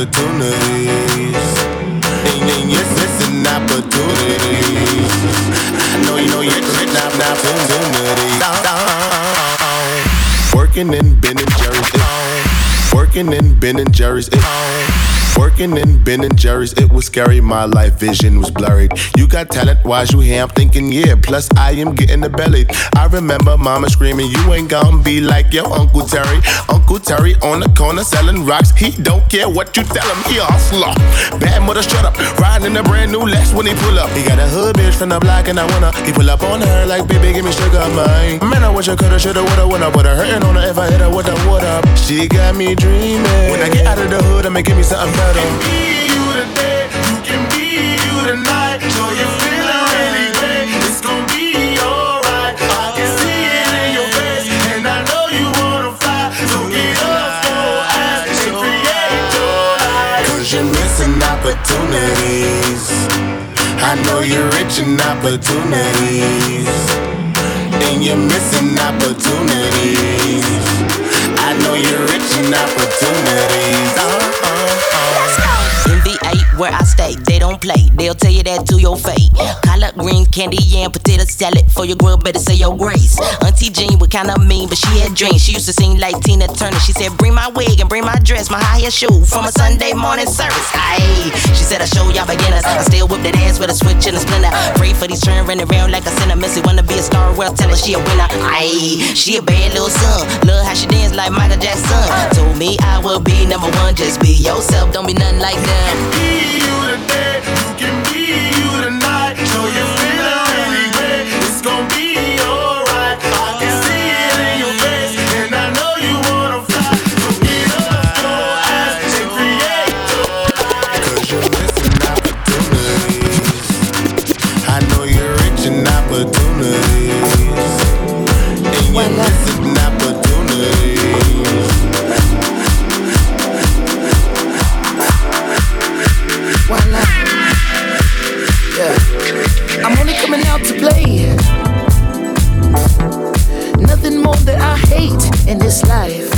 opportunities. And, and yes, it's an opportunity. Know you know you're rich in opportunities. Working in Ben and Jerry's. Eh. Working in Ben and Jerry's. Eh. Working in Ben and Jerry's, it was scary. My life vision was blurred. You got talent, why's you here? I'm thinking, yeah. Plus, I am getting the belly. I remember mama screaming, You ain't gonna be like your Uncle Terry. Uncle Terry on the corner selling rocks. He don't care what you tell him, he a hustler. Bad mother, shut up. Riding in a brand new Lex when he pull up. He got a hood bitch from the block and I wanna. He pull up on her like, baby, give me sugar, man. Man, I wish I coulda, shoulda, woulda, woulda. Put her hurting on her if I hit her with what up. She got me dreaming. When I get out of the hood, I'ma give me something better. Be you today, you can be you tonight. So you're feeling really great, it's gonna be alright. I can see it in your face, and I know you wanna fly. So get off your ass and create your life. Cause you're missing opportunities. I know you're rich in opportunities. And you're missing opportunities. I know you're rich in opportunities. Uh-huh. Where I stay, they don't play. They'll tell you that to your face. Collard greens, candy and potato salad. For your grub, better say your grace. Auntie Jean was kinda mean, but she had dreams. She used to sing like Tina Turner. She said, Bring my wig and bring my dress, my high shoe from a Sunday morning service. Aye, she said, I show y'all beginners. I still whip that ass with a switch and a splinter. Pray for these children running around like a sinner. Missy wanna be a star, well, tell her she a winner. Aye, she a bad little son. Love how she dance like Michael Jackson. Told me I will be number one. Just be yourself, don't be nothing like them. Be in this life.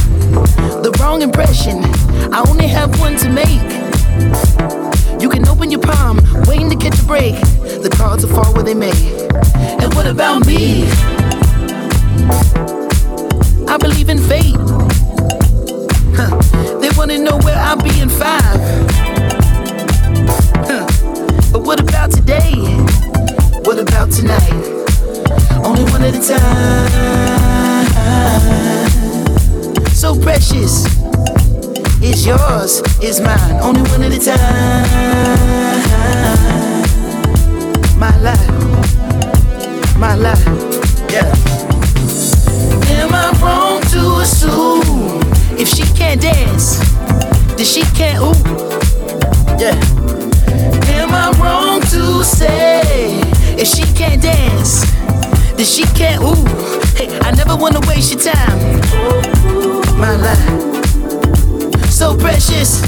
The wrong impression, I only have one to make. You can open your palm, waiting to catch a break. The cards will fall where they may. And what about me? I believe in fate. Huh. They wanna know where I'll be in five. Huh. But what about today? What about tonight? Only one at a time. So precious. It's yours, it's mine. Only one at a time. My life, my life, yeah. Am I wrong to assume if she can't dance, then she can't ooh? Yeah. Am I wrong to say if she can't dance, then she can't ooh? Hey, I never wanna waste your time. My life. So precious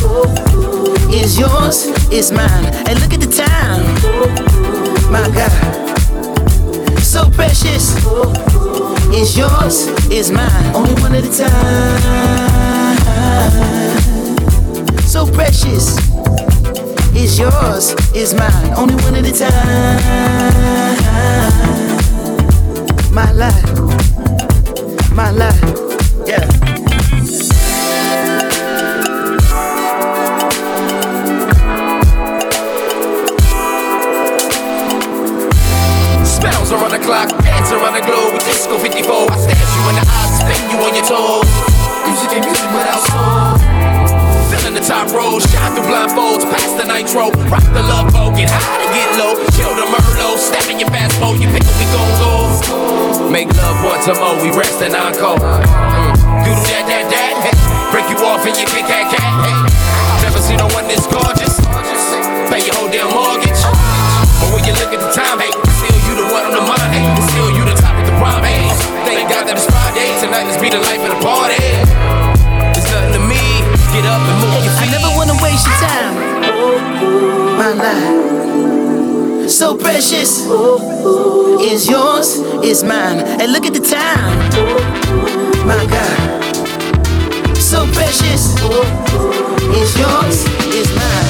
is yours, is mine. And look at the time. My God. So precious is yours, is mine. Only one at a time. So precious is yours, is mine. Only one at a time. My life, my life, clock, dance around the globe with disco 54. I stare you in the eyes, spin you on your toes. Music and music without soul. Filling the top rows, shine through blindfolds, past the nitro. Rock the love boat, get high to get low. Kill the Merlot, step in your fast mode, you pick up, we gon' go. Make love once a more, we rest and encore. Mm. Doodle that, that, that, hey. Break you off and you kick that cat, hey. Never seen no one this gorgeous. Pay your whole damn mortgage. But when you look at the time, hey, thank God that it's Friday. Tonight, let's be the life of the party. Nothing to me. Get up and move your feet. I never wanna waste your time. My life. So precious is yours, is mine. And look at the time. My God. So precious is yours, is mine.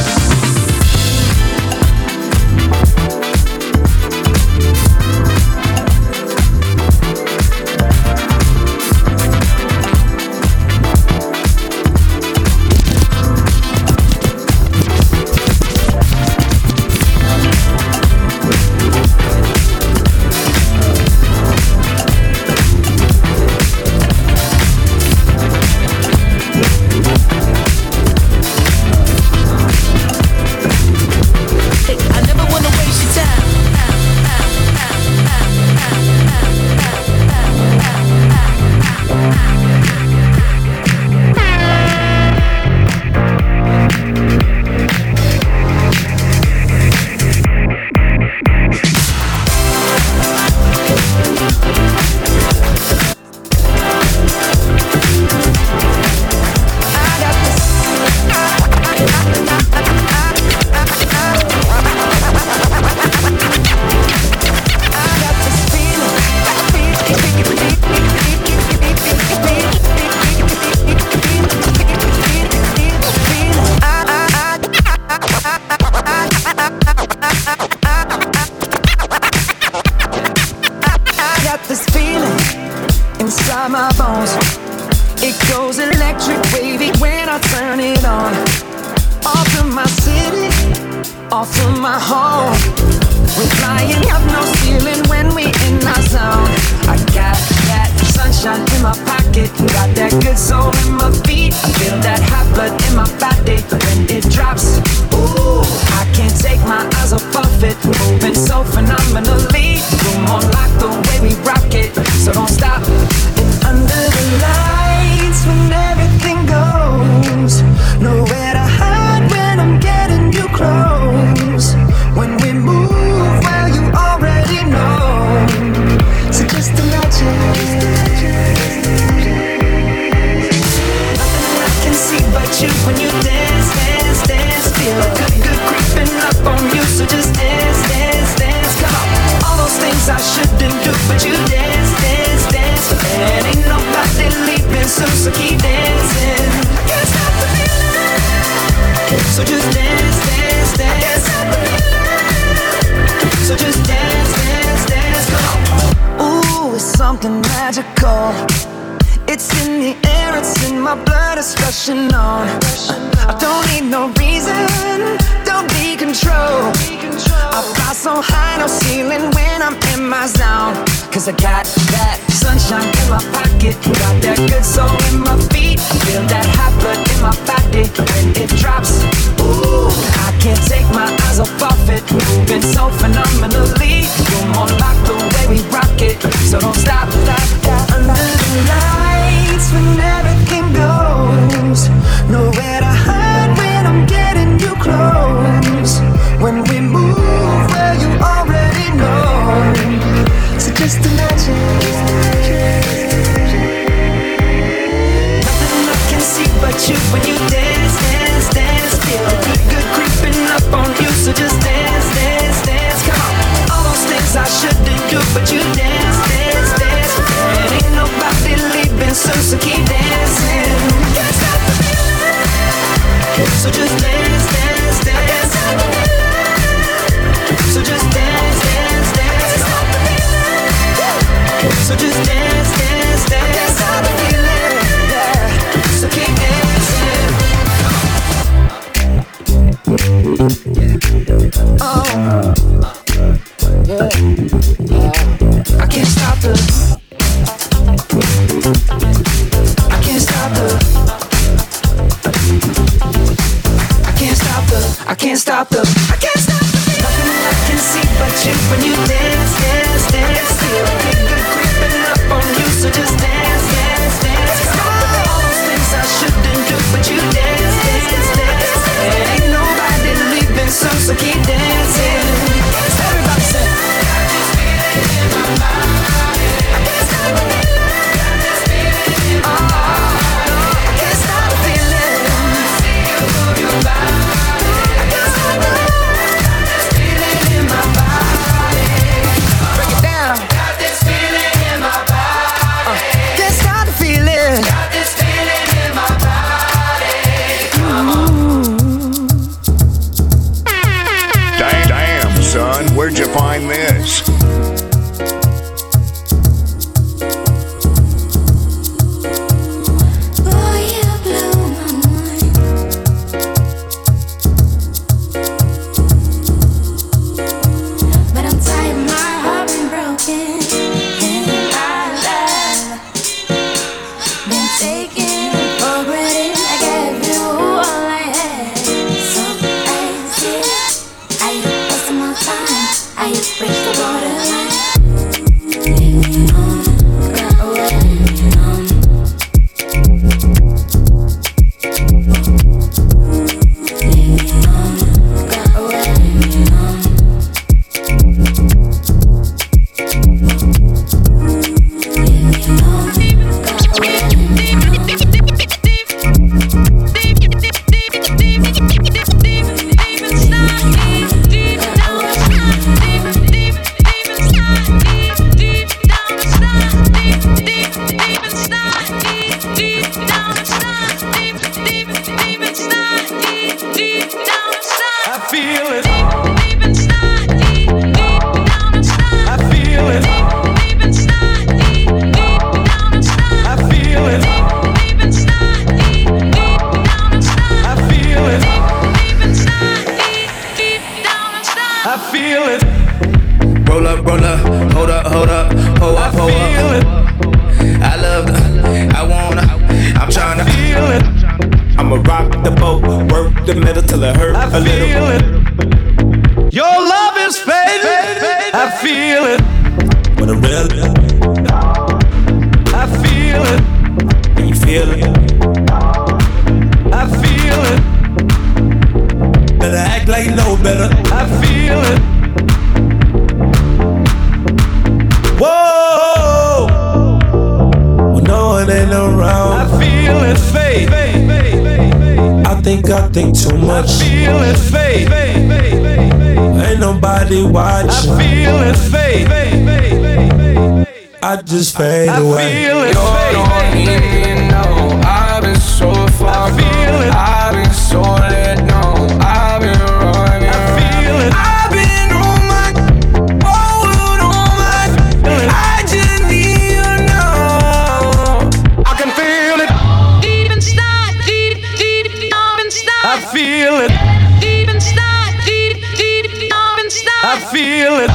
I feel it. Deep inside, deep, deep, down inside. I feel it.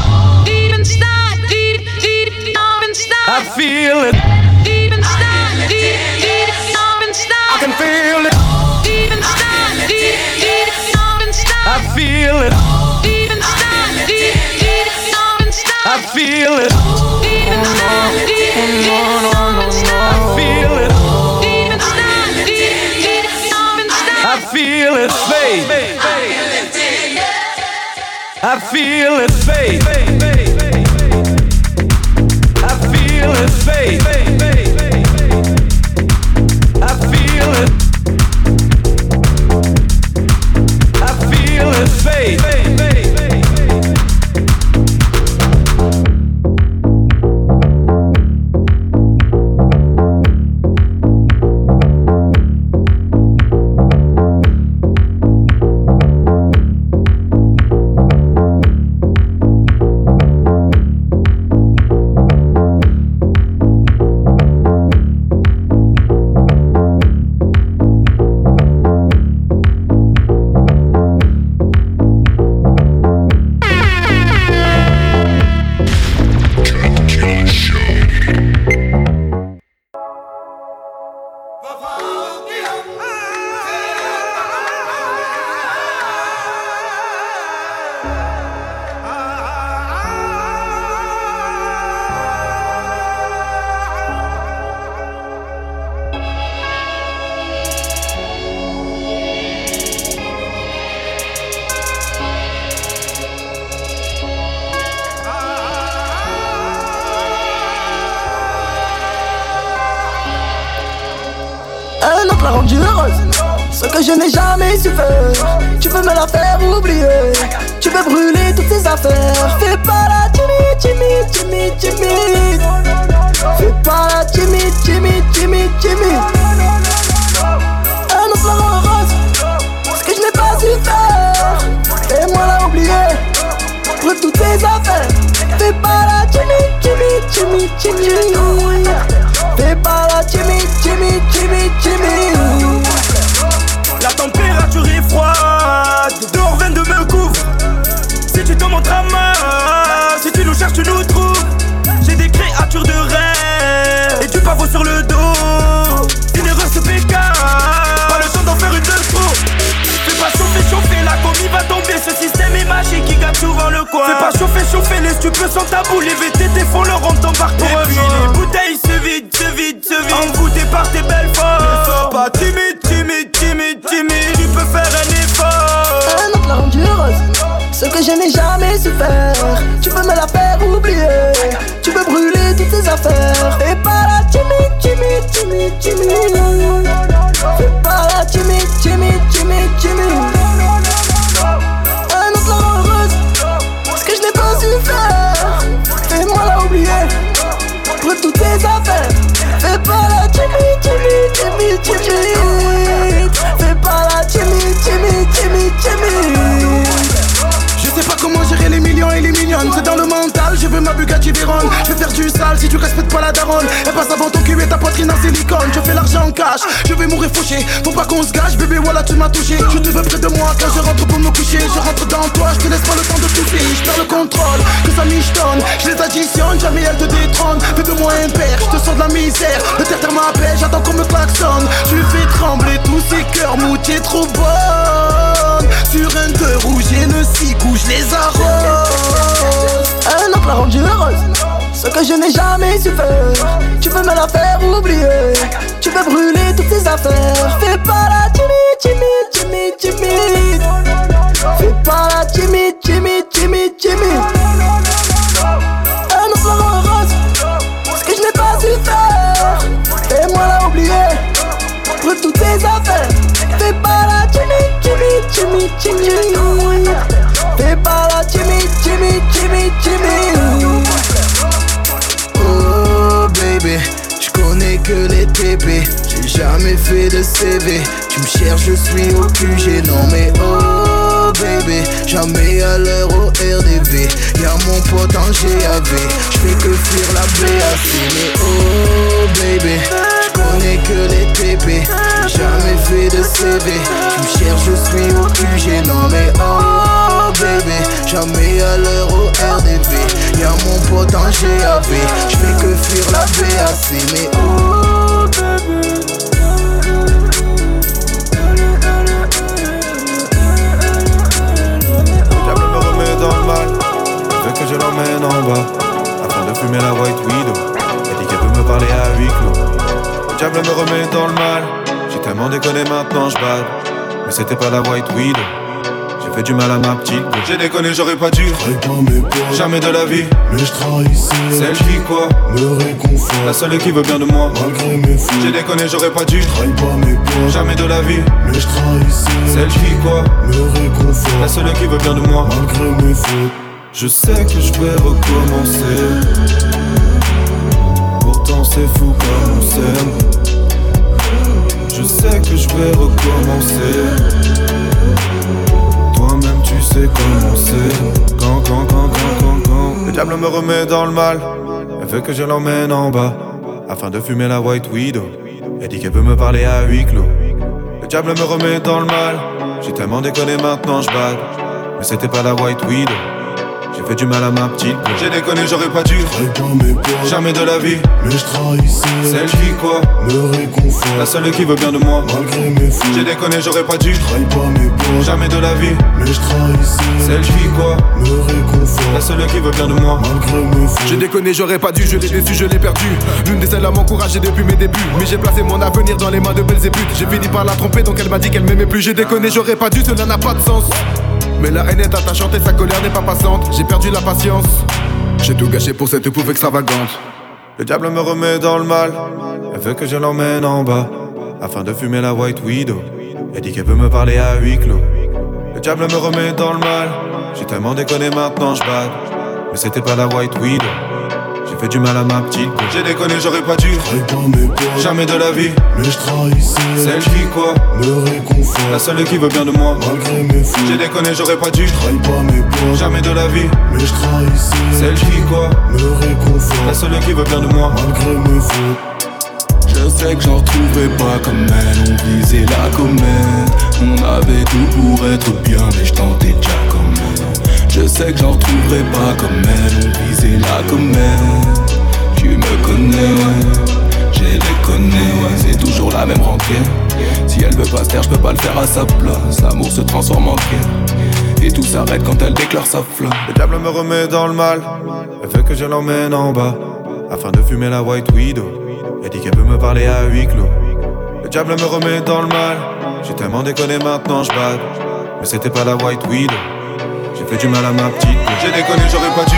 Deep inside, deep, deep, deep inside. I feel it. Deep inside, deep, deep, down inside. I can feel it. Deep inside, deep, deep, down inside. I feel it. Deep inside, deep, deep, down inside. I feel it. Deep inside, deep, deep, down inside. I feel it. Feel it, babe. I feel it, babe. feel it fade. Ce que je n'ai jamais su faire. Tu veux me la faire oublier. Tu veux brûler toutes tes affaires. Fais pas la timide, timide, timide, timide. Fais pas la timide, timide, timide, timide. Un autre rose Ce que je n'ai pas su faire. Et moi la oublier. Brûle toutes tes affaires. Fais pas la timide, timide, timide, timide. Fais pas la timide, timide, timide, timide froide. Dehors, veine de me couvre. Si tu tombes, on te ramasse. Si tu nous cherches, tu nous trouves. J'ai des créatures de rêve et du pavot sur le dos. Généreux se pécale. Pas le temps d'en faire une de trop. Fais pas chauffer, chauffer, la combi va tomber. Ce système est magique qui gâte souvent le coin. Fais pas chauffer, chauffer, les stupeux sont tabous. Les VTT font leur rente en parcours. Et puis hein. les bouteilles se vident, se vident, se vident. Envoûté par tes belles formes. Ne sois pas timide faire un effort. Un autre l'a rendu heureuse. Ce que je n'ai jamais su faire. Tu peux me la faire oublier. Tu peux brûler toutes tes affaires. Fais pas la timide, timide, timide, timide. Fais pas la timide, timide, timide, timide. Un autre la heureuse. Ce que je n'ai pas su faire. Fais-moi la oublier. Brûle toutes tes affaires. Fais pas la timide, timide, timide, timide. Comment gérer les millions et les mignonnes. C'est dans le mental, je veux ma Bugatti Veyron. Je vais faire du sale si tu respectes pas la daronne. Elle passe avant ton cul et ta poitrine en silicone. Je fais l'argent en cash, je vais mourir fauché. Faut pas qu'on se gâche, bébé voilà tu m'as touché. Je te veux près de moi quand je rentre pour me coucher. Je rentre dans toi, je te laisse pas le temps de tousser Je perds le contrôle, que ça michetonne Je les additionne, jamais elle te détrône. Fais de moi un père, je te sors de la misère. Le terre m'appelle, j'attends qu'on me klaxonne. Tu fais trembler tous ces cœurs mous, t'es trop bonne Sur un cœur rouge et le cigou, je les arrose Un l'a rendu heureuse. Ce que je n'ai jamais su faire. Tu peux me la faire oublier. Tu peux brûler toutes tes affaires. Fais pas la timide, timide, timide, timide. Fais pas la timide, timide, timide, timide. Fais. Oh baby, je connais que les TP J'ai jamais fait de CV Tu me cherches, je suis au QG Non mais oh baby, jamais à l'heure au RDV Y'a mon pote en GAV J'fais que fuir la BAC Mais oh baby, je connais que les TP jamais fait de CV Tu me cherches, je suis au QG Non mais oh baby, jamais à l'heure au RDV Y'a mon pote en GAV J'fais que fuir la BAC Mais oh veut que je l'emmène en bas, afin de fumer la white widow. Elle dit qu'elle peut me parler à huis clos. Le diable me remet dans le mal, j'ai tellement déconné maintenant je. Mais c'était pas la white widow. J'ai fait du mal à ma petite. J'ai déconné, j'aurais pas dû. Jamais de la vie. Mais je trahissais Celle qui quoi Me réconfort La seule qui veut bien de moi. Malgré mes fautes J'ai déconné, j'aurais pas dû. Pas mes Jamais de la vie. Mais je trahissais Celle qui quoi Me réconfort La seule qui veut bien de moi. Malgré mes fautes Je sais que je vais recommencer. C'est fou comme on s'aime. Je sais que je vais recommencer. Toi-même tu sais comment c'est. Quand, quand, quand, quand, quand, quand. Le diable me remet dans le mal. Elle veut que je l'emmène en bas. Afin de fumer la white widow. Elle dit qu'elle veut me parler à huis clos. Le diable me remet dans le mal. J'ai tellement déconné maintenant je bade. Mais c'était pas la white widow. J'ai fait du mal à ma petite. J'ai déconné, j'aurais pas dû. Jamais de la vie. Mais je trahissais Celle qui quoi Me réconfort La seule qui veut bien de moi. Malgré mes fautes J'ai déconné, j'aurais pas dû. Trahis pas mes poids Jamais de la vie. Mais je trahissais Celle qui quoi Me réconfort La seule qui veut bien de moi. Malgré mes fautes J'ai déconné, j'aurais pas dû, je l'ai déçu, je l'ai perdu. L'une des seules à m'encourager depuis mes débuts. Mais j'ai placé mon avenir dans les mains de Belzébuth. J'ai fini par la tromper, donc elle m'a dit qu'elle m'aimait plus. J'ai déconné, j'aurais pas dû, cela n'a pas de sens. Mais la haine est attachante et sa colère n'est pas passante. J'ai perdu la patience. J'ai tout gâché pour cette épouse extravagante. Le diable me remet dans le mal. Elle veut que je l'emmène en bas. Afin de fumer la white widow. Elle dit qu'elle veut me parler à huis clos. Le diable me remet dans le mal. J'ai tellement déconné maintenant je. Mais c'était pas la white widow. J'ai fait du mal à ma petite. J'ai déconné, j'aurais pas dû. Pas mes Jamais de la vie. Mais je trahissais Celle qui quoi Me réconfort La seule qui veut bien de moi. Malgré mes fautes J'ai déconné, j'aurais pas dû. Trahis pas mes poids Jamais de la vie. Mais je trahissais Celle qui quoi Me réconfort La seule qui veut bien de moi. Malgré mes fautes Je sais que j'en retrouverai pas comme elle, on visait la comète On avait tout pour être bien, mais je tentais déjà Je sais que j'en retrouverai pas comme elle, on visait la comète Tu me connais, ouais, j'ai les connais, ouais, c'est toujours la même rentrée Si elle veut pas se taire, je peux pas le faire à sa place. L'amour se transforme en guerre. Et tout s'arrête quand elle déclare sa flamme. Le diable me remet dans le mal. Elle fait que je l'emmène en bas. Afin de fumer la white widow. Elle dit qu'elle peut me parler à huis clos. Le diable me remet dans le mal. J'ai tellement déconné maintenant, je. Mais c'était pas la white widow. J'ai fait du mal à ma petite. J'ai déconné, j'aurais pas dû.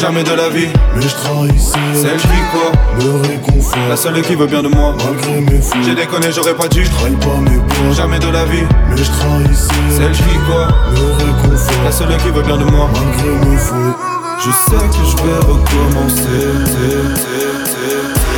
Jamais de la vie. Mais je trahissais. Celle qui quoi Me réconfort. La seule qui veut bien de moi. Malgré mes fautes. J'ai déconné, j'aurais pas dû. Trahis pas mes potes. Jamais de la vie. Mais je trahissais. Celle qui quoi Me réconfort. La seule qui veut bien de moi. Malgré mes fautes. Je sais que je vais recommencer. Da-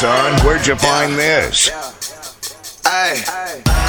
son, where'd you find this? Ay.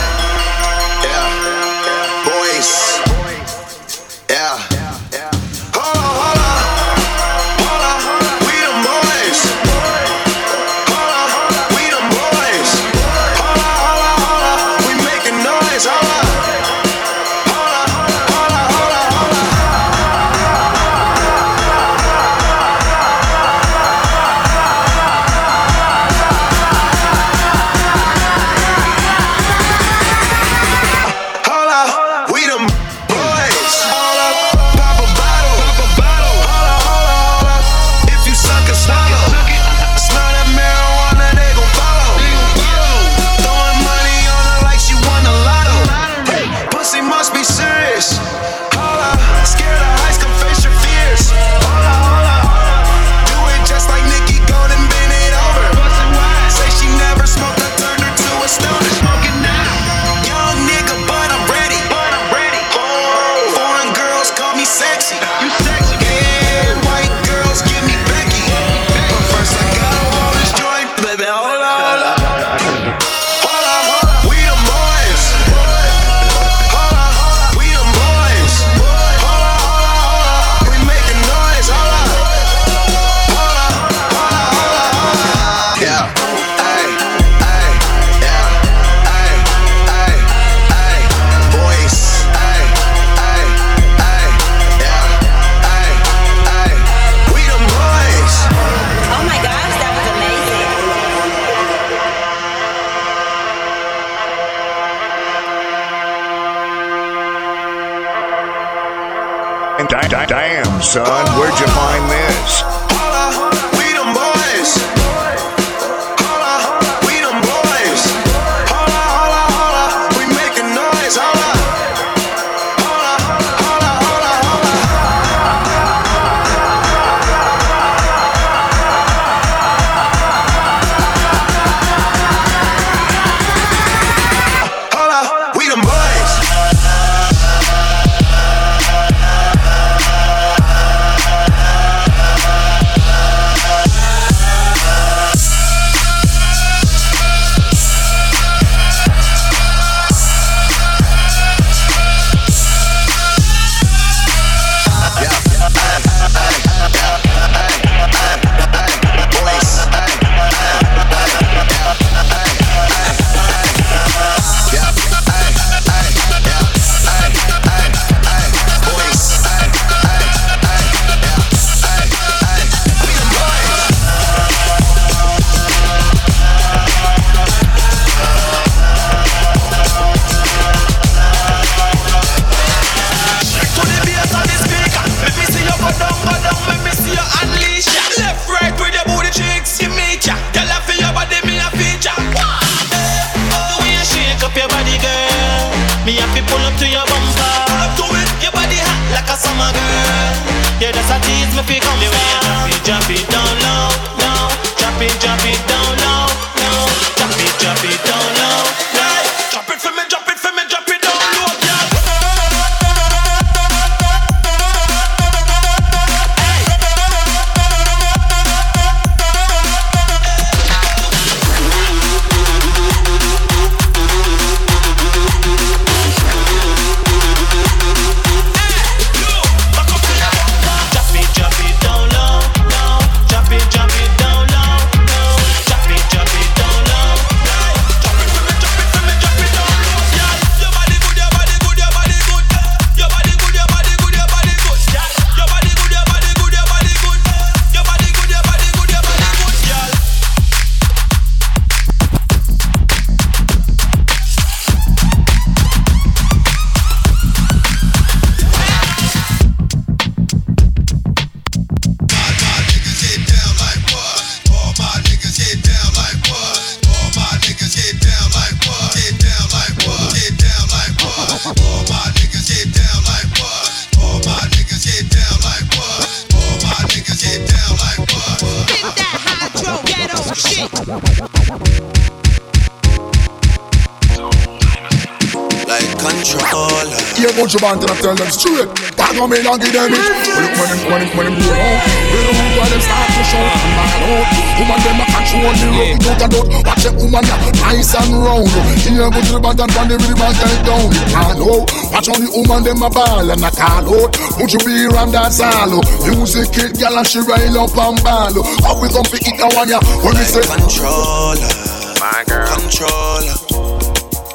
Care about your band and I tell them straight. Tag on me and give them it. When them, when them, when them, when them go out, when them move, when them start to show, man out. Woman them a control the road, don't and don't. Watch a woman ya nice and round. Here go to the band and find the rhythm and get down. You can't know. Watch on the woman them a ball and a call out. Would you be around that salo? Music it, girl and she rail up and ball. Up we come pick it now on ya. When we say controller, my girl, controller,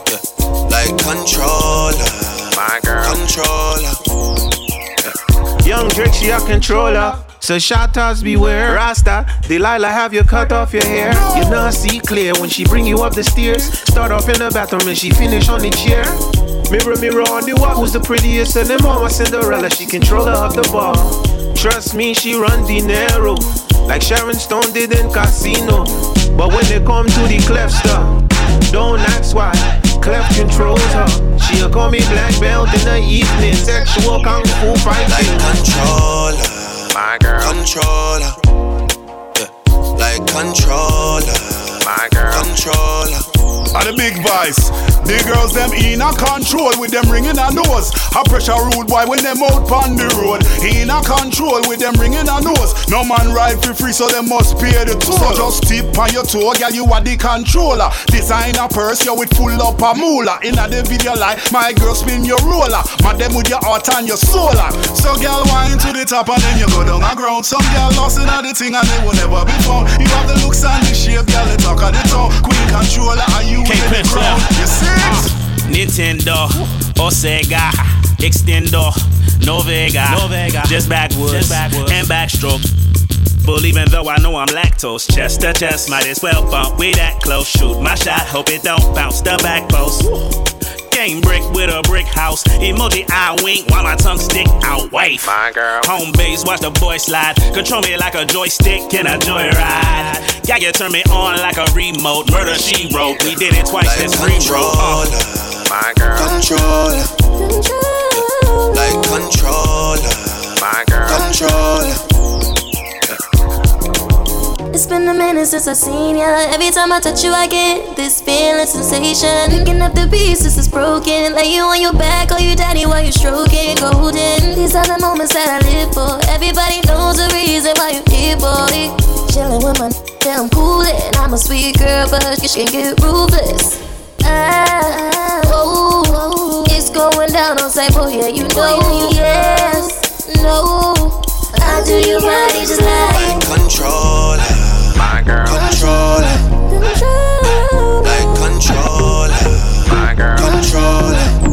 yeah, like controller, my girl, controller. Young Drake, she a controller. So shatters beware, Rasta. Delilah have you cut off your hair. You not see clear when she bring you up the stairs. Start off in the bathroom and she finish on the chair. Mirror, mirror on the wall, who's the prettiest? And them mama Cinderella, she controller of the ball. Trust me, she run dinero like Sharon Stone did in Casino. But when they come to the clef stuff, don't ask why. Clef controls her. She'll call me black belt in the evening. Sexual kung fu fighting. Like controller, my girl. Controller, yeah. Like controller, my girl. Controller. And the big voice. The girls them in a control with them ringing a nose. A pressure rude boy when them out on the road. In a control with them ringing a nose. No man ride for free, so them must pay the toll. So just tip on your toe, girl, you are the controller. Design a purse, you with full up a moolah. In a the video like my girl spin your roller. Madam with your heart and your solar. So girl wine to the top and then you go down the ground. Some girl lost in the thing and they will never be found. You have the Nintendo or Sega Extendo No Vega No Vega. Just backwards, Just backwards. And backstroke. Even though I know I'm lactose. Chest to chest might as well bump. We that close. Shoot my shot Hope it don't bounce. The back post Game brick with a brick house Emoji eye wink while my tongue stick out Wife My girl. Home base watch the boy slide Control me like a joystick in a joyride Yeah you turn me on like a remote Murder she wrote We did it twice this free roll uh. My girl. Controller. Like controller. My girl. Controller. It's been a minute since I've seen ya. Every time I touch you, I get this feeling sensation. Picking up the pieces is broken. Lay you on your back, call you daddy while you stroking golden. These are the moments that I live for. Everybody knows the reason why you here, boy. Chilling with my yeah, I'm coolin'. I'm a sweet girl, but you can get ruthless. Ah, oh, oh, it's going down on boy. Yeah, you know. Yes, no. I do you right, just like Controller. My girl. Controller. Like controller. My girl. Controller.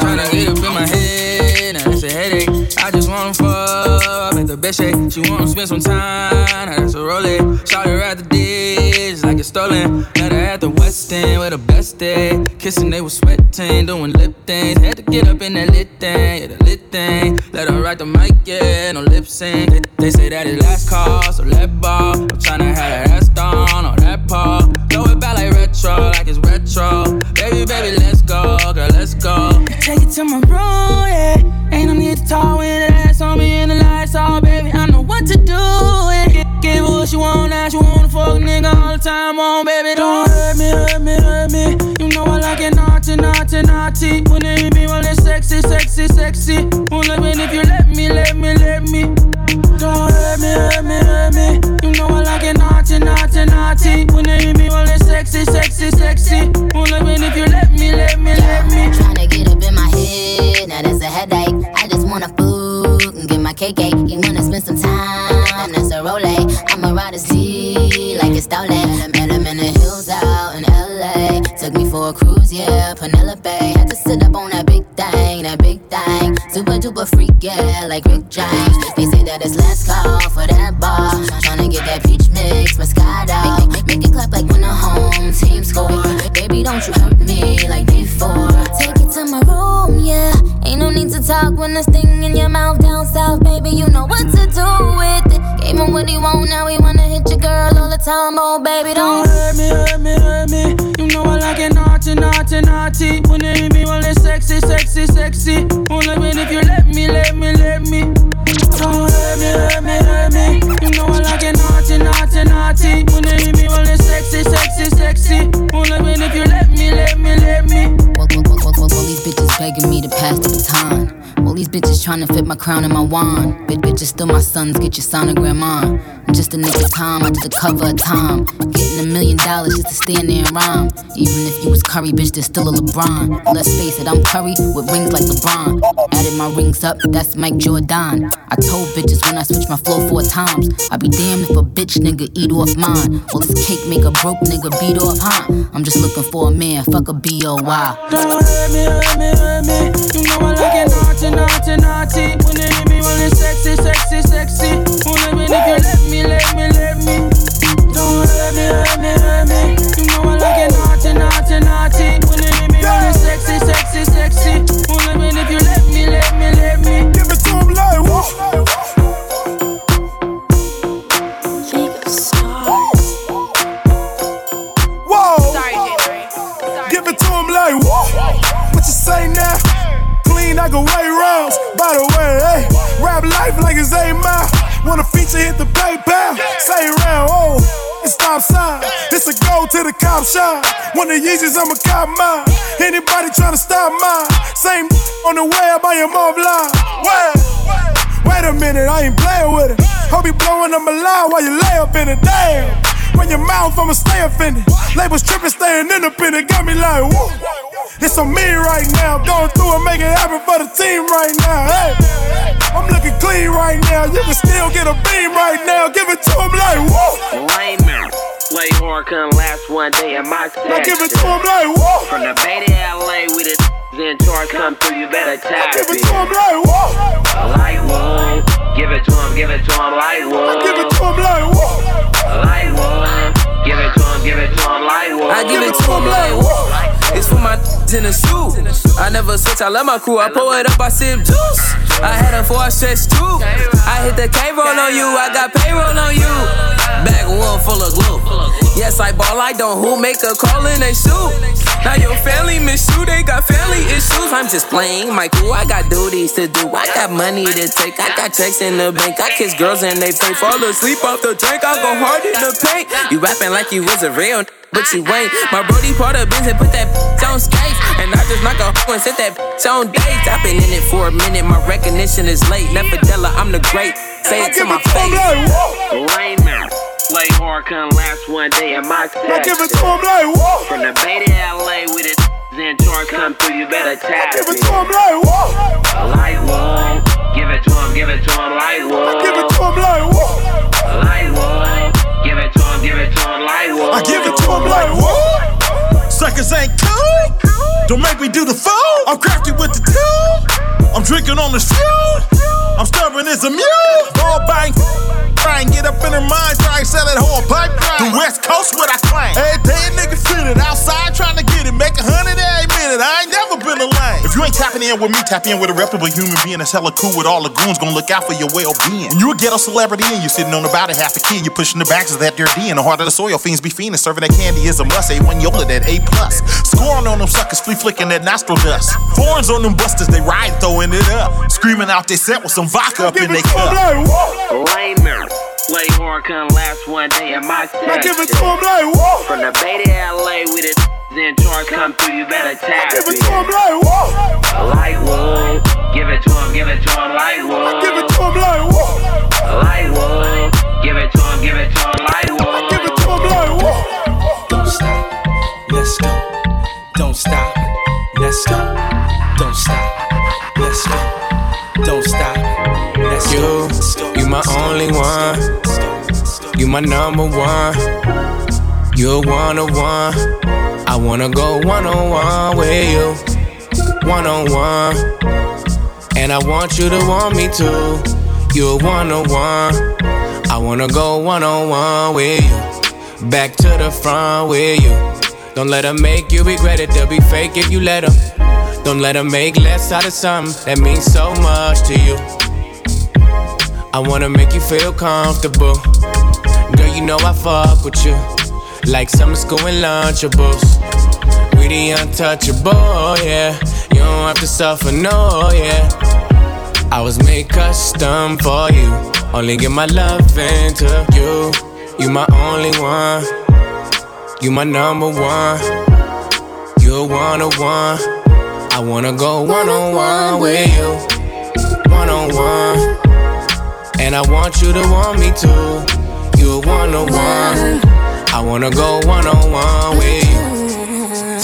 Tryna get up in my head, now that's a headache. I just wanna fuck, make the best shake. She wanna spend some time, now that's a roll Shout her at the dish, it's stolen. Met her at the West End with the best day. Kissing, they was sweating, doing lip things. Had to get up in that lit thing, yeah, the lit thing. Let her write the mic, yeah, no lip sync. They, they say that it's last call, so let ball. I'm tryna have that ass down on that paw. Throw it back like retro, like it's retro. Baby, baby, let's go, girl, let's go. Take it to my room, sexy, sexy, sexy. Well, I mean, if you let me, let me, let me. Tryna get up in my head, now that's a headache. I just wanna food and get my cake. You wanna spend some time, that's a role. I'ma ride a Z like it's stolen. Met him in the hills out in LA. Took me for a cruise, yeah, Penelope. Had to sit up on that big thing, that big thing. Super duper freak, yeah, like Rick James. Tell oh baby, don't, don't hurt me, hurt me, hurt me. You know I like it naughty, naughty, naughty. When they hit me, well it's sexy, sexy, sexy. Only me if you let me, let me, let me. Don't hurt me, hurt me, hurt me. You know I like it naughty, naughty, naughty. When they hit me, well it's sexy, sexy, sexy. Only me if you let me, let me, let me. All these bitches begging me to pass the baton. All these bitches trying to fit my crown and my wand. Bitch, bitches still my sons, get your sonogram on. Just a nigga time, I did a cover of time. Getting a million dollars just to stand there and rhyme. Even if you was Curry, bitch, there's still a LeBron. Let's face it, I'm Curry with rings like LeBron. Added my rings up, that's Mike Jordan. I told bitches when I switch my flow four times. I be damned if a bitch nigga eat off mine. All this cake make a broke nigga beat off, huh? I'm just looking for a man, fuck a B.O.Y. Don't hurt me, hurt me, hurt me. You know I like it naughty, naughty, naughty. When you hear me rolling sexy, sexy, sexy. Let me if you let me, let me, let me. Don't hurt me, hurt me, hurt me. You know I like it naughty, naughty, naughty. When you hear me rolling sexy, sexy, sexy. Well, let me if you let me, let me, let me. Give it to him like whoa. Whoa. Give it to like whoa. What you say now? Clean, I go way rounds. By the way, hey, rap life like it's eight mile. Wanna feature, hit the PayPal. Say round, oh, it's stop sign. It's a go to the cop shop. One of the Yeezys, I'ma cop mine. Anybody tryna stop mine? Same on the way, I buy your am offline. Wait, wait a minute, I ain't playing with it. Hope you blowing up my line while you lay up in it. Damn. Run your mouth, I'ma stay offended. Labels tripping, staying independent. Got me like, woo. It's on me right now. Going through and make it happen for the team right now. Hey, I'm looking clean right now. You can still get a beam right now. Give it to him like, woo. Lame out. Play hard, couldn't last one day in my Now give it to him like, woo. From the Bay to LA with it in charge come through, you better tap Give it to him like, woo. Like one, give it to him, give it to him like one. Give it to him like, woo. Like give it to him, give it to him like. I give it to him like. It's for my in the shoe. I never switch, I love my crew. I pull it up, I sip juice. I had a four stretch too. I hit the K roll on you, I got payroll on you. Back one full of glue. Yes, I ball, I don't who make a call and they shoot. Now your family miss you, they got family issues. I'm just playing my crew, I got duties to do. I got money to take, I got checks in the bank. I kiss girls and they pay. Fall asleep off the drink, I go hard in the paint. You rapping like you was a real n- but you ain't. My brody part of Benz and put that on skates. And I just knock a hoe and set that on dates. I've been in it for a minute, my recognition is late. Never Della, I'm the great. Say it to my face. Lame out. Play hard, couldn't last one day in my Now section. give it to him like, woo. From the Bay to LA with it in charge come through, you better tap Give it it. to him like, woo. Like one, give it to him, give it to him like one. Give it to him like, woo. Like one, give it to him, give it to him like one. I give it to him like, woo. Suckers ain't cool. Don't make me do the fool. I'm crafty with the tool. I'm drinking on the fuel. I'm stubborn as a mule. Ball bang. Try and get up in her mind. Try and sell that whole pipe. The West Coast, what I claim. Every day a nigga fitted. Outside trying to get it. Make a hundred every minute. I ain't never been a lame. If you ain't tapping in with me, tap in with a reputable human being that's hella cool with all the goons. Gonna look out for your well being. When you a ghetto celebrity and you sitting on about it half a kid, you pushing the bags of that dirty in the heart of the soil. Fiends be fiending. Serving that candy is a must. A1 Yola, that A plus. Scoring on them suckers, flea flicking that nostril dust. Foreigns on them busters, they ride throwing it up. Screaming out they set with some vodka up in they cup. Lame. Play hard, couldn't last one day in my section. Now give it to like. From the Bay to LA with it in charge come through, you better tap Give it it. to him like, woo. Like one, give it to him, give it to him like one. Give it to him like, woo. Like one, give it to him, give it to him like one. Give it to him like, woo. Don't stop, let's go. Don't stop, let's go. Don't stop, let's go. Don't stop, let's go. You, you my only one. You my number one. You're one on one. I wanna go one on one with you. One on one. And I want you to want me too. You're one on one. I wanna go one on one with you. Back to the front with you. Don't let them make you regret it. They'll be fake if you let them. Don't let them make less out of something that means so much to you. I wanna make you feel comfortable. Girl, you know I fuck with you. Like summer school and lunchables. We the untouchable, yeah. You don't have to suffer, no, yeah. I was made custom for you. Only give my love into you. You my only one. You my number one. You're one on one. I wanna go one on one with you. one on one. And I want you to want me too. You a one on one. I wanna go one on one with you.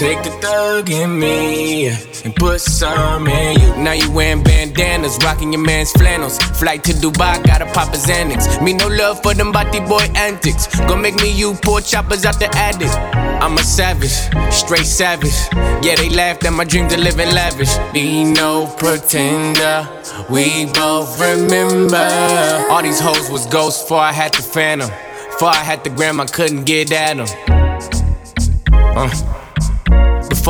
Take the thug in me and put some in you. Now you wearing bandanas, rocking your man's flannels. Flight to Dubai, gotta pop his Xanax. Me no love for them body boy antics. Gonna make me you poor choppers out the attic. I'm a savage, straight savage. Yeah, they laughed at my dream to live in lavish. Be no pretender, we both remember. All these hoes was ghosts before I had the phantom. Before I had the gram, I couldn't get at them. Uh.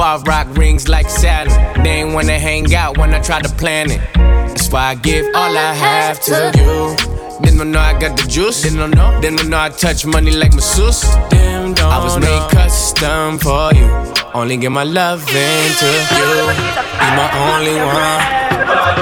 I rock rings like Saturn, they ain't wanna hang out when I try to plan it. That's why I give all I have to you. They don't know I got the juice. They don't know. They don't know I touch money like masseuse. Them don't I was made custom for you. Only give my love to you. You my only one.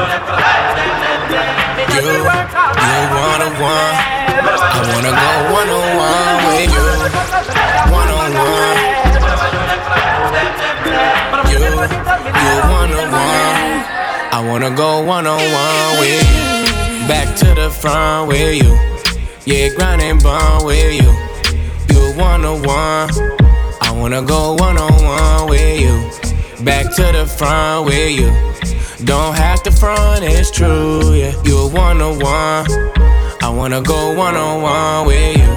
Wanna go one on one with you. Back to the front with you. Yeah, grind and bond with you. You one on one. I wanna go one on one with you. Back to the front with you. Don't have to front, it's true. Yeah, you one on one. I wanna go one on one with you.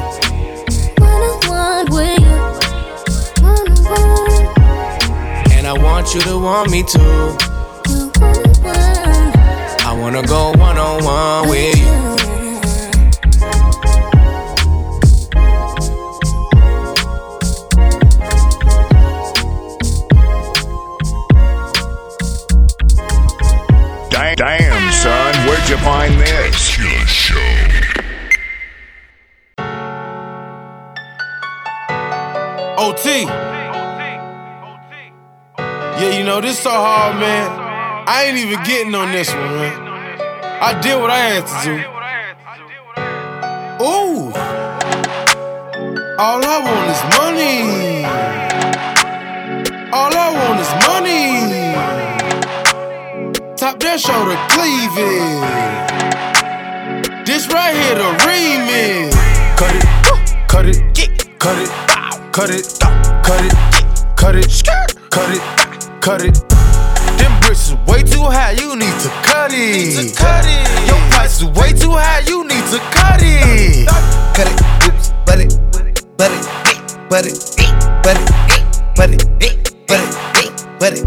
One with you. One on one. And I want you to want me too. I wanna go one on one with you. Damn, damn, son, where'd you find this? OT. Yeah, you know, this is so hard, man. I ain't even getting on this one, man. I did what I had to do. Ooh. All I want is money. All I want is money. Top that shoulder cleavage. This right here the remix. Cut it, cut it, get, cut it, cut it, cut it, cut it, cut it, cut it. Bricks is way too high, you need to cut it. Cut it. Your price is way too high, you need to cut it. Cut it, oops, but it, but it, but it, but it, but it, but it, but it.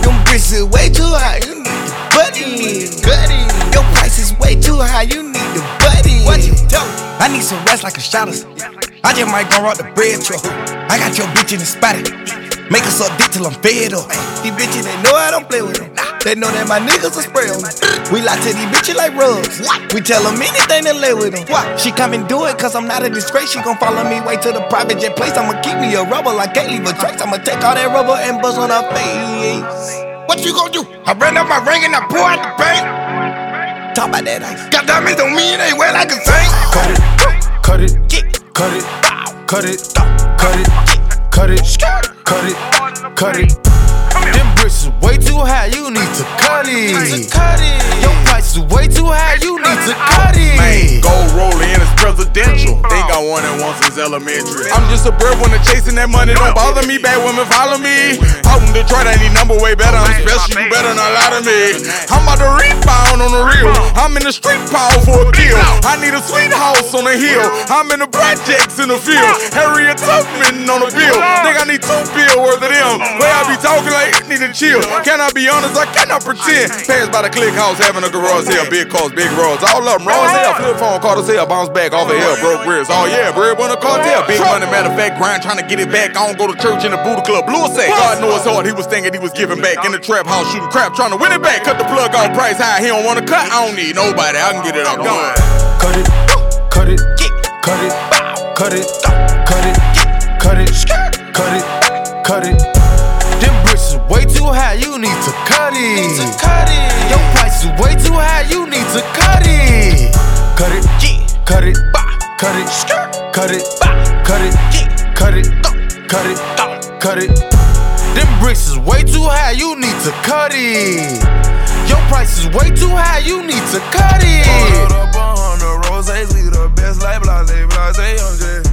Them bricks is way too high, you need to butt it. Cut it. Your price is way too high, you need to butt it. What you do? I need some rest like a shotters. I just might go rock the bread truck. I got your bitch in the spotty. Make us up dick till I'm fed up. These bitches, they know I don't play with them. They know that my niggas will spray on them. We lie to these bitches like rugs. We tell them anything to lay with them. She come and do it cause I'm not a disgrace. She gon' follow me way to the private jet place. I'ma keep me a rubber, I can't leave a trace. I'ma take all that rubber and buzz on her face. What you gon' do? I ran up my ring and I pull out the bank. Talk about that ice. Got diamonds on me and they wet like a saint. Cut it, cut it, cut it, cut it, cut it, cut it, cut it, cut it. cut it. Them bricks is way too high, you need to cut it. Your price is way too high, you need to cut it. Gold rolling and it's presidential. Think I won it once since elementary. I'm just a breadwinner chasing that money. Don't bother me. Bad women follow me. Out in Detroit, I need number way better. I'm special. You better not lie to me. I'm about to rebound on the real. I'm in the street power for a deal. I need a sweet house on the hill. I'm in the projects in the field. Harriet Tubman on the bill. Think I need two bill worth of them. Way I be talking like need to chill. Can I be honest? I cannot pretend. Pass by the click house having a garage sale. Big cars, big roads. All of them raw as. Flip phone, call the sale. Bounce back off of hell. Broke ribs. Oh yeah, bread on a cartel. Big money, matter of fact, grind trying to get it back. I don't go to church in the Buddha Club. Blue sack. God knows hard. He was thinking he was giving back. In the trap house shooting crap, trying to win it back. Cut the plug off price high. He don't want to cut. I don't need nobody. I can get it out. Gone. Cut it, cut it, cut it, cut it, cut it, cut it, cut it, cut it. Them high, you need to cut it. Cut it. Your price is way too high, you need to cut it. Cut it, yeah. cut it, cut it, cut it, cut it, yeah. cut it, cut it, cut it. Them bricks is way too high, you need to cut it. Your price is way too high, you need to cut it. Ordered up a hundred roses, we the best like blase, blase, on jet.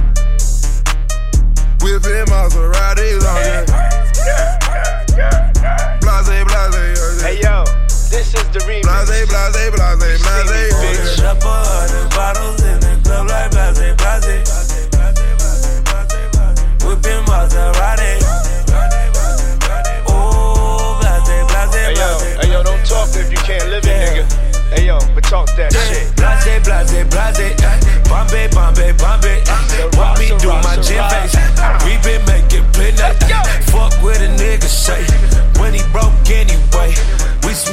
Whipping Maseratis on jet. Hey yo, this is the remix. Blase, blase, blase, blase, on Bitch, jet. up a hundred bottles in the club like blase, blase. Whipping Maserati. Oh, blase, blase, Hey yo, blase. hey yo, don't talk if you can't live it, nigga. Hey yo, but talk that shit. Blase, blase, blase. Bombay, Bombay, Bombay. What me do my gym face? We been making plenty. Eh. Fuck with a nigga say.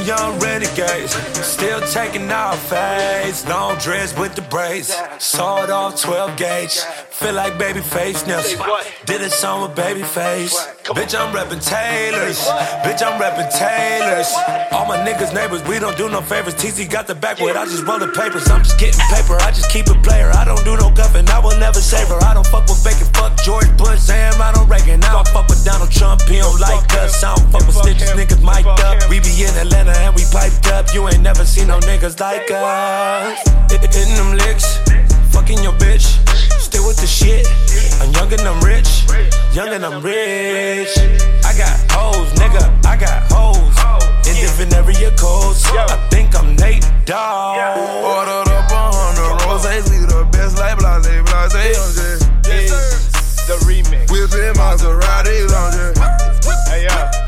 Young renegades. Still taking our fades. Long dress with the braids. Sawed off 12 gauge. Feel like baby face Nelson. Did a song with baby face. Bitch, I'm reppin' Taylors. Bitch, I'm reppin' Taylors. All my niggas neighbors, we don't do no favors. TZ got the backwood, I just roll the papers. I'm just getting paper, I just keep it player. I don't do no guffin', I will never save her. I don't fuck with bacon, fuck George Bush, Sam, I don't Reagan. I don't fuck with Donald Trump, he don't like us. I don't fuck with snitches, niggas mic'd up. We be in Atlanta and we piped up. You ain't never seen no niggas like us. Hitting them licks, fucking your bitch. Still with the shit. I'm young and I'm rich. Young and I'm rich. I got hoes, nigga. I got hoes. In different area codes. I think I'm Nate Dogg. Ordered up a hundred roses, we the best like blase, blase, on jet. Yes, sir. The remix. Whipping Maseratis on jet. Hey yo.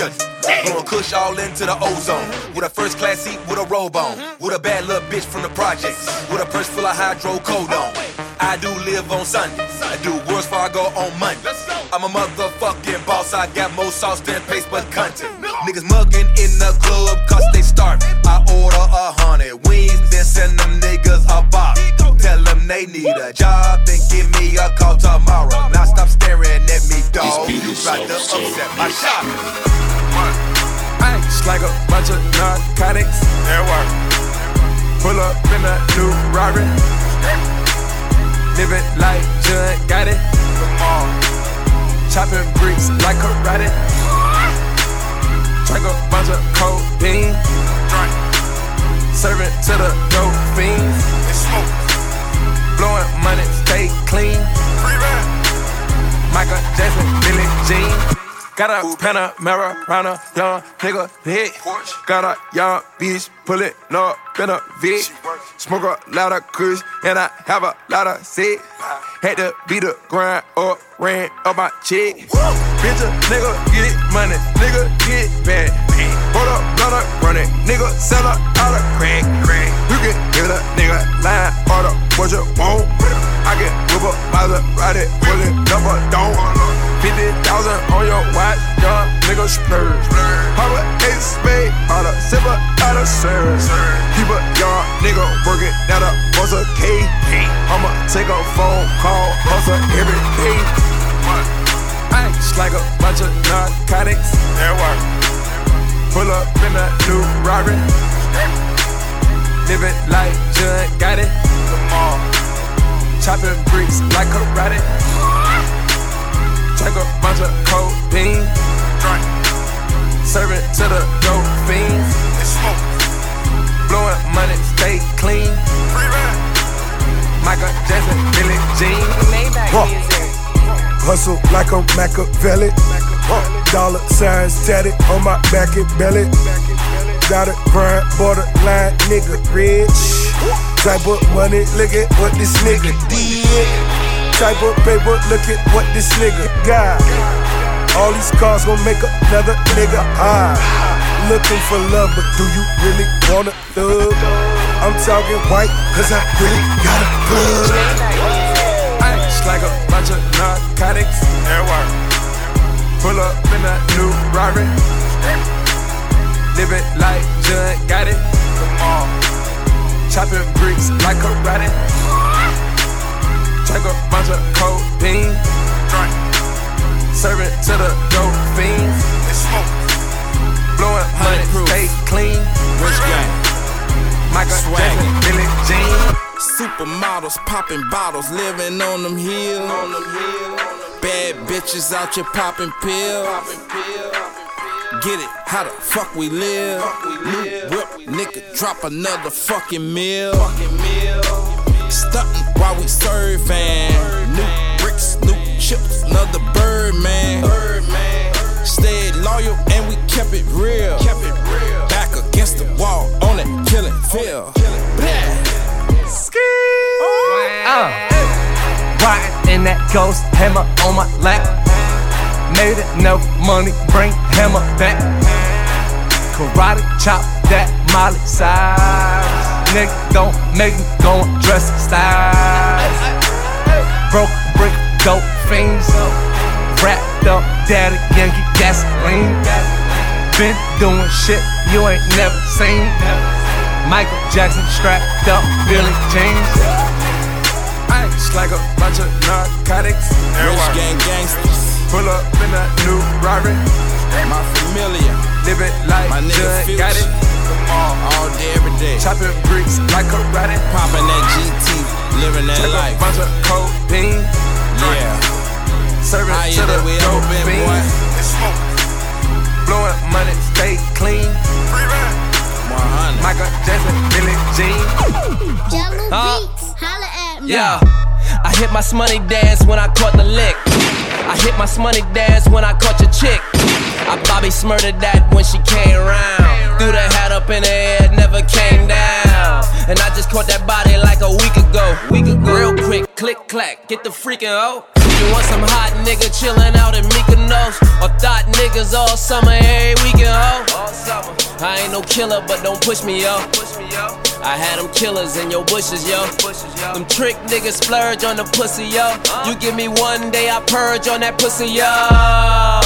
My. Blowing kush all into the ozone. With a first class seat with a robe on. With a bad little bitch from the projects. With a purse full of hydrocodone. I do live on Sundays. I do worse before I go on Monday. I'm a motherfucking boss. I got more sauce than paste but content. Niggas mugging in the club cause they starving. I order a hundred wings, then send them niggas a box. Tell them they need a job, then give me a call tomorrow. Dog. You about to upset my shop. Ice like a bunch of narcotics. There work. Pull up in a new Rari. Living like John got it. Come on. Chopping bricks like karate. Drink a bunch of codeine. Drink. Serving to the dope fiends. smoke. Blowing money, stay clean. Michael Jackson, Billie Jean. Got a Panamera round a young nigga hit. Got a young bitch pullin' up in a Vic. Smoke a lot of kush and I have a lot of sick. Had to beat the grind up, ran up my check. Bitch, a nigga get money, nigga get bad. Hold up, blood up, run it, nigga sell a out of crack. You can get a nigga line, order what you want. I can whip up Maserati, pull it up or don't. 50,000 on your watch, young nigga splurge. A ace spade, out of silver, out of service. Keep a young nigga working at a bus a K. I'ma take a phone call, hustle every day. Ice like a bunch of narcotics. There work. Pull up in a new Rari. Living like John got it. Come on. Chopping bricks like karate. Take a bunch of codeine. Drink. Serving to the dope fiends. smoke. Blowing money, stay clean. Michael Jackson, Billie Jean. Maybach Huh. Hustle like a Machiavelli. Huh. Dollar signs tatted on my back and belly. Got a grind, borderline nigga rich. Type of money, look at what this nigga did. Type of paper, look at what this nigga got. All these cars gon' make another nigga high. Looking for love, but do you really wanna thug? I'm talking white, cause I really got a plug. Ice like a bunch of narcotics. Pull up in a new Rari. Live it like John got it. Come on. Chopping bricks like karate. Take a bunch of codeine. Drink. Serve it to the dope fiends. It's smoke. Blowing money, stay clean. Rich gang. Michael Jackson, Billie Jean. Supermodels popping bottles, living on them hills. Bad bitches out here popping pills. Get it, how the fuck we live? New whip, nigga, drop another fucking meal. Stuntin' while we surfing. New bricks, new chips, another bird man. Stayed loyal and we kept it real. Back against the wall on that killing field. Uh, riding in that ghost hammer on my lap. Made enough money, bring hammer back. Karate chop that molly size. Nigga gon' make me go and dress style. Broke brick, dope fiends. Wrapped up, daddy, Yankee gasoline. Been doing shit you ain't never seen. Michael Jackson strapped up, Billie Jeans. Ice like a bunch of narcotics. Rich gang gangsters. Pull up in a new Rari. My familiar. Live it like My nigga Judd got it. Come on, all day, every day. Chopping bricks like karate. Popping that GT, living that Take life. a bunch of codeine. Yeah. Serving Higher to the than we ever dope fiends. boy. It's smoke. Blowing money, stay clean. 100. Michael Jackson, Billie Jean. Jahlil Huh? Beats, holla at me. Yeah, I hit my smutty dance when I caught the lick. I hit my smutty dance when I caught your chick. I Bobby smurdered that when she came round. Threw the hat up in the air, never came down. And I just caught that body like a week ago. Week ago. Real quick, click clack, get the freaking hoe. You want some hot nigga chillin' out in Mykonos? Or thought niggas all summer, every weekend, ho? I ain't no killer, but don't push me, yo. I had them killers in your bushes, yo. Them trick niggas splurge on the pussy, yo. You give me one day, I purge on that pussy, yo.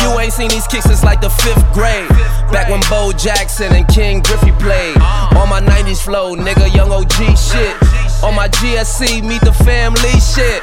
You ain't seen these kicks since like the fifth grade. Back when Bo Jackson and Ken Griffey played. Uh. On my 90s flow, nigga, young OG shit. On my GSC, meet the family shit.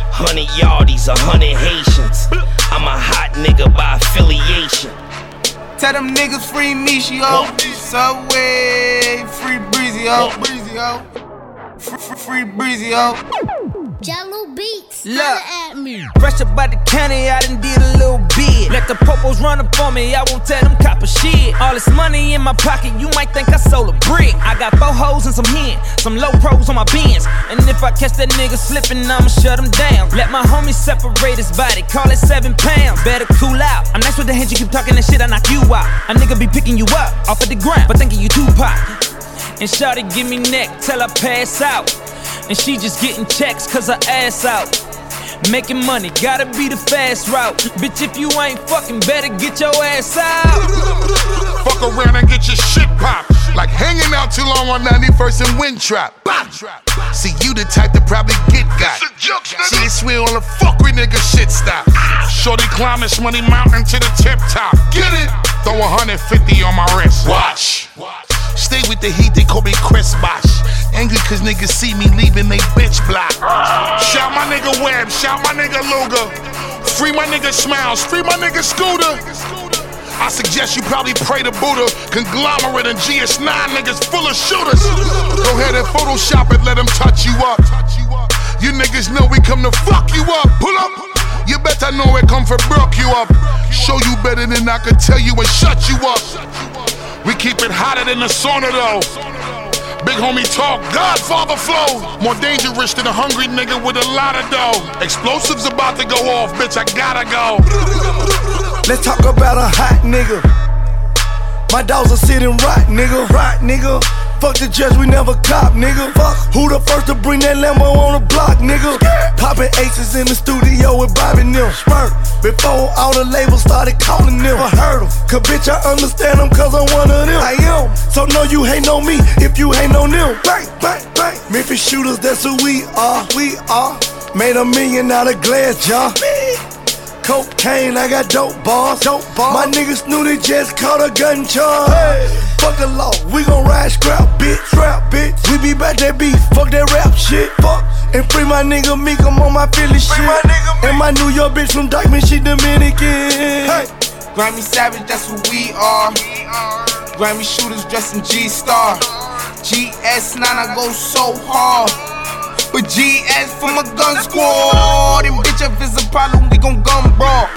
Hundred yardies, a hundred Haitians. I'm a hot nigga by affiliation. Tell them niggas free Michio. Subway, free Breezy, ho. Free, free, free Breezy, ho. Jahlil Beats, Look. at me. Fresh up out the county, I done did a little bit. Let the popos run up on me, I won't tell them copper shit. All this money in my pocket, you might think I sold a brick. I got four hoes and some hen, some low pros on my bins. And if I catch that nigga slipping, I'ma shut him down. Let my homie separate his body, call it seven pounds. Better cool out. I'm nice with the hands, you keep talking that shit, I knock you out. A nigga be picking you up off of the ground, but thinking you Tupac. And Shawty give me neck till I pass out. And she just getting checks cause her ass out. Making money, gotta be the fast route. Bitch, if you ain't fucking, better get your ass out. Fuck around and get your shit popped. Like hanging out too long on 91st and Windtrap. See, you the type to probably get got. See, this we on the fuck with nigga shit stop. Shorty climb this money mountain to the tip top. Get it? Throw 150 on my wrist. Watch. Stay with the heat, they call me Chris Bosh. Angry cause niggas see me leaving they bitch block. Shout my nigga Webb, shout my nigga Luga. Free my nigga Smiles, free my nigga Scooter. I suggest you probably pray to Buddha. Conglomerate and GS9 niggas full of shooters. Go ahead and Photoshop it, let them touch you up. You niggas know we come to fuck you up. Pull up. You better know it come for broke you up. Show you better than I could tell you and shut you up. We keep it hotter than the sauna though. Big homie talk, Godfather flow. More dangerous than a hungry nigga with a lot of dough. Explosives about to go off, bitch, I gotta go. Let's talk about a hot nigga. My dogs are sitting right, nigga. Right, nigga. Fuck the judge, we never cop, nigga. Fuck. Who the first to bring that Lambo on the block, nigga? Popping aces in the studio with Bobby Nim. Spurt. Before all the labels started calling them. I heard them. Cause bitch, I understand them cause I'm one of them. I am. So no, you hate on me if you hate on them. Bang, bang, bang. Memphis shooters, that's who we are. We are. Made a million out of glass jar. Cocaine, I got dope bars. Dope bars. My niggas knew they just caught a gun charge. Hey. Fuck the law, we gon' ride scrap, bitch. Scrap, bitch. We be back that beef, fuck that rap shit. Fuck. And free my nigga Meek, I'm on my Philly shit. My and my New York bitch from Dyckman, she Dominican. Hey. Grammy Savage, that's who we are. Grammy shooters dressed in G Star. GS9, I go so hard. But GS for my gun squad. And bitch, if it's a problem, we gon' gun brawl.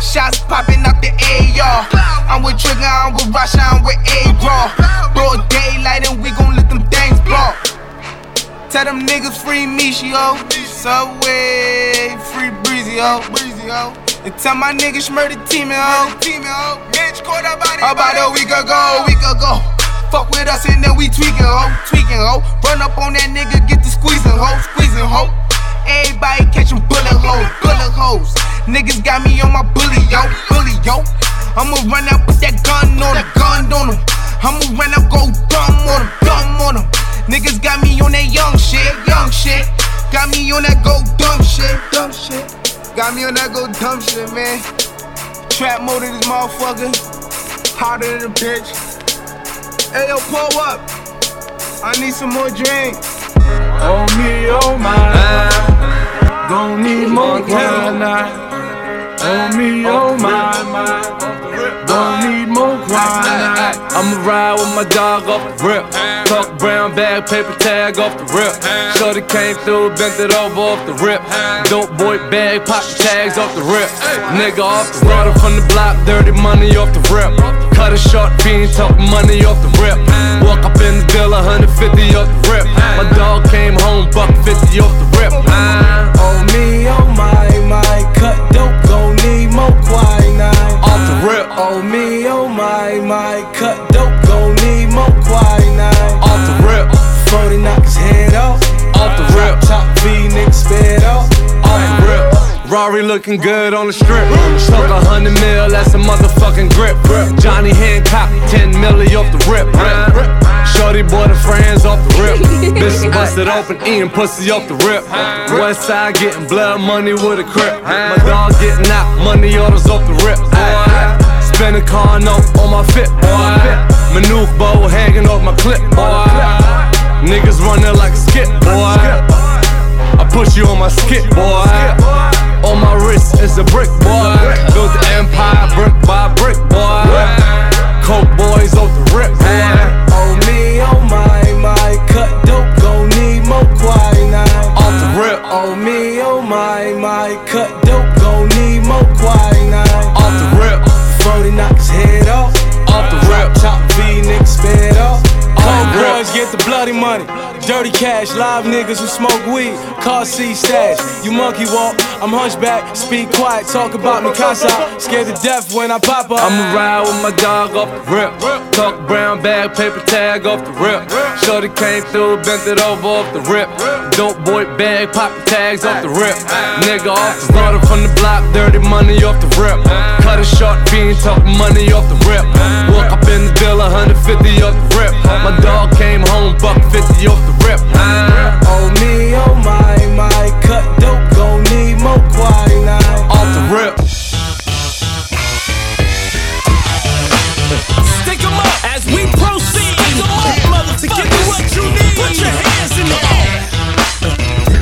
Shots popping out the AR. I'm with Trigger, I'm with Rasha, I'm with A-Raw. Broad daylight, and we gon' let them things blow. Tell them niggas free Michio. Subway, free Breezy, ho. Breezy, ho. And tell my niggas murder team, ho. Team, ho. Bitch, caught about it. About a week ago, week ago. Fuck with us and then we tweaking, ho, tweaking, ho. Run up on that nigga, get the squeezing, ho, squeezing, ho. Everybody catching bullet holes, bullet holes. Niggas got me on my bully, yo, bully, yo. I'ma run out with that gun on him, gun on him. I'ma run out, go dumb on him, dumb on. Niggas got me on that young shit, young shit. Got me on that go dumb shit, dumb shit. Got me on that go dumb shit, man. Trap mode in this motherfucker. Hotter than a bitch. Hey yo, pull up. I need some more drink. Oh me, oh my. Gon' need more grind night. Oh me, oh my. Gon' need more grind. I'ma ride with my dog off the rip. Tuck brown bag, paper tag off the rip. Shorty came through, bent it over off the rip. Dope boy bag, pop the tags off the rip. Nigga off the water from the block, dirty money off the rip. Cut a short fiend, talk money off the rip. Walk up in the deal, 150 off the rip. My dog came home, buck 50 off the rip. Oh me, oh my, my. Cut dope, gon' need more quinine. Off the rip. Oh me, oh my, my. Cut dope, gon' need more quinine. Off the rip. 40 knock his head off. Off the rip. Top V, nigga sped off. Off the rip. Rari looking good on the strip. Took a hundred mil, that's a motherfucking grip. Johnny Hancock, 10 milli off the rip. Shorty boy the friends off the rip. Bitch busted open, eating pussy off the rip. West side getting blood money with a crip. My dog getting out, money orders off the rip. Spend a car note on my fit, boy. Manuk bow hanging off my clip, boy. Niggas running like a skip, boy. I push you on my skip, boy. On my wrist is a brick, boy. Built the empire brick by bloody money. Dirty cash, live niggas who smoke weed, car seat stash. You monkey walk, I'm hunchback, speak quiet, talk about me casa. Scared to death when I pop up. I'ma ride with my dog off the rip. Talk brown bag, paper tag off the rip. Shorty came through, bent it over off the rip. Dope boy bag, pop tags off the rip. Nigga off the started from the block, dirty money off the rip. Cut a short fiend, talk money off the rip. Walk up in the deal, 150 off the rip. My dog came home, buck 50 off the rip. Oh me, oh my, my. Cut dope, gon' need more quinine. Off the rip. Stick 'em up as we proceed. Stick 'em up, motherfuckers. To give you what you need. Put your hands in the air.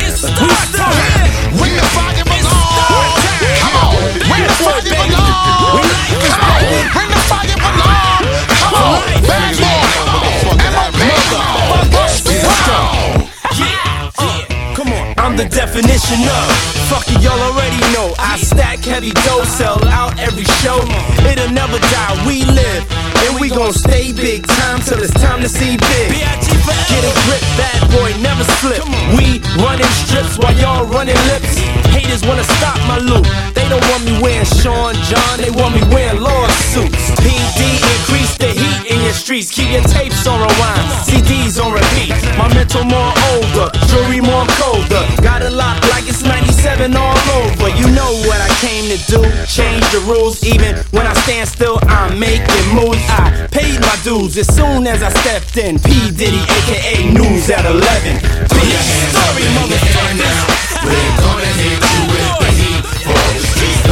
It's start time. Bring the fire belong. Come on. Bring the fire belong. The definition of fuck it, y'all already know. I stack heavy dough, sell out every show. It'll never die, we live. And we gon' stay big time till it's time to see big. Get a grip, bad boy, never slip. We running strips while y'all running lips. Haters wanna stop my loot. They don't want me wearing Sean John, they want me wearing lawsuits. PD increase the heat in your streets. Keep your tapes on rewind, CDs on repeat. My mental more older, jewelry more colder. 7 all over. You know what I came to do. Change the rules, even when I stand still, I'm making moves. I paid my dues as soon as I stepped in. P. Diddy, aka News at 11. Put your hands up in the air now. We're gonna hit you with the heat for the streets.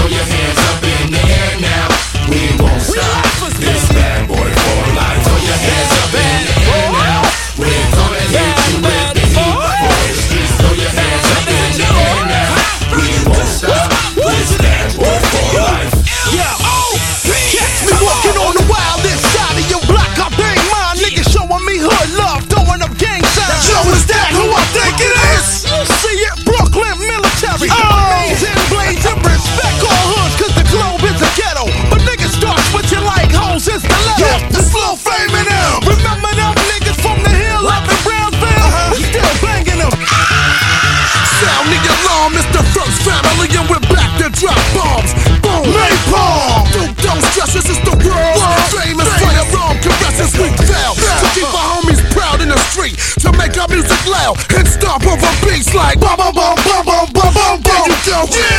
Music loud and stomp over beats like bum bum bum bum bum bum bum. There you go. Yeah,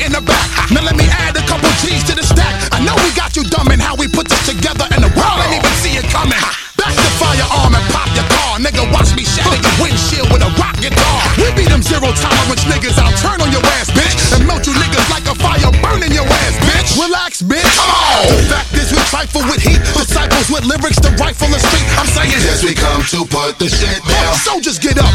in the back. Now let me add a couple G's to the stack. I know we got you dumb in how we put this together, and the world ain't even see it coming. Back the firearm and pop your car, nigga. Watch me shatter your windshield with a rock guitar. We be them zero tolerance niggas. I'll turn on your ass, bitch, and melt you niggas like a fire burning your ass, bitch. Relax, bitch. Come on. The fact is, we trifle with heat. Disciples with lyrics to rifle the street. I'm saying, Yes, we come to put the shit down. Soldiers get up,